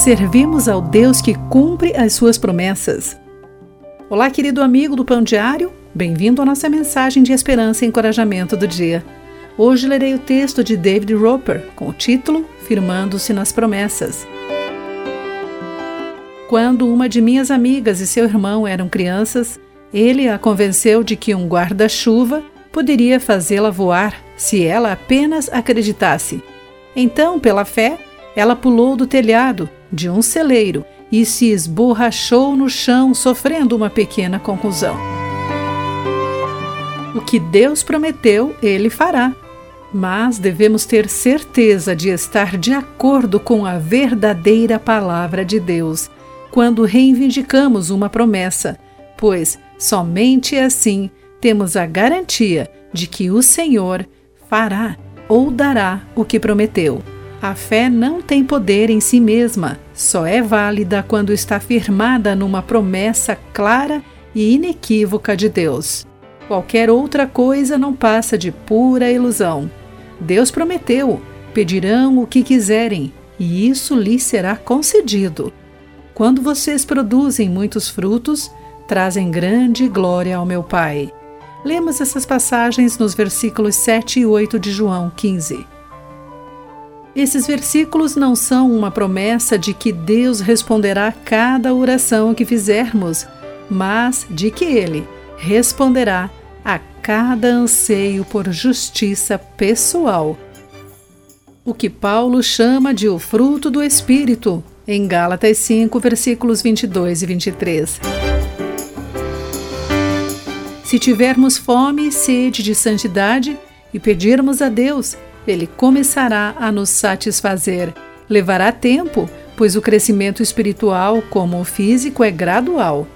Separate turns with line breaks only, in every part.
servimos ao Deus que cumpre as suas promessas. Olá, querido amigo do Pão Diário, bem-vindo à nossa mensagem de esperança e encorajamento do dia. Hoje lerei o texto de David Roper com o título Firmando-se nas Promessas. Quando uma de minhas amigas e seu irmão eram crianças, ele a convenceu de que um guarda-chuva poderia fazê-la voar se ela apenas acreditasse. Então, pela fé, ela pulou do telhado de um celeiro e se esborrachou no chão, sofrendo uma pequena concussão. O que Deus prometeu, ele fará. Mas devemos ter certeza de estar de acordo com a verdadeira palavra de Deus quando reivindicamos uma promessa, pois somente assim temos a garantia de que o Senhor fará ou dará o que prometeu. A fé não tem poder em si mesma, só é válida quando está firmada numa promessa clara e inequívoca de Deus. Qualquer outra coisa não passa de pura ilusão. Deus prometeu: pedirão o que quiserem, e isso lhes será concedido. Quando vocês produzem muitos frutos, trazem grande glória ao meu Pai. Lemos essas passagens nos versículos 7 e 8 de João 15. Esses versículos não são uma promessa de que Deus responderá cada oração que fizermos, mas de que Ele responderá a cada anseio por justiça pessoal. O que Paulo chama de o fruto do Espírito, em Gálatas 5, versículos 22 e 23. Se tivermos fome e sede de santidade e pedirmos a Deus, ele começará a nos satisfazer. Levará tempo, pois o crescimento espiritual, como o físico, é gradual.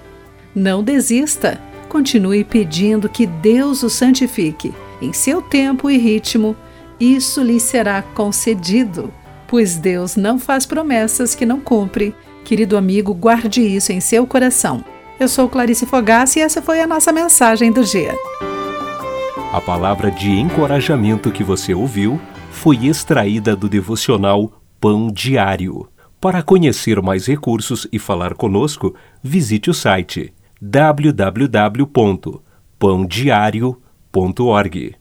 Não desista, continue pedindo que Deus o santifique. Em seu tempo e ritmo, isso lhe será concedido, pois Deus não faz promessas que não cumpre. Querido amigo, guarde isso em seu coração. Eu sou Clarice Fogassi e essa foi a nossa mensagem do dia.
A palavra de encorajamento que você ouviu foi extraída do devocional Pão Diário. Para conhecer mais recursos e falar conosco, visite o site www.pandiario.org.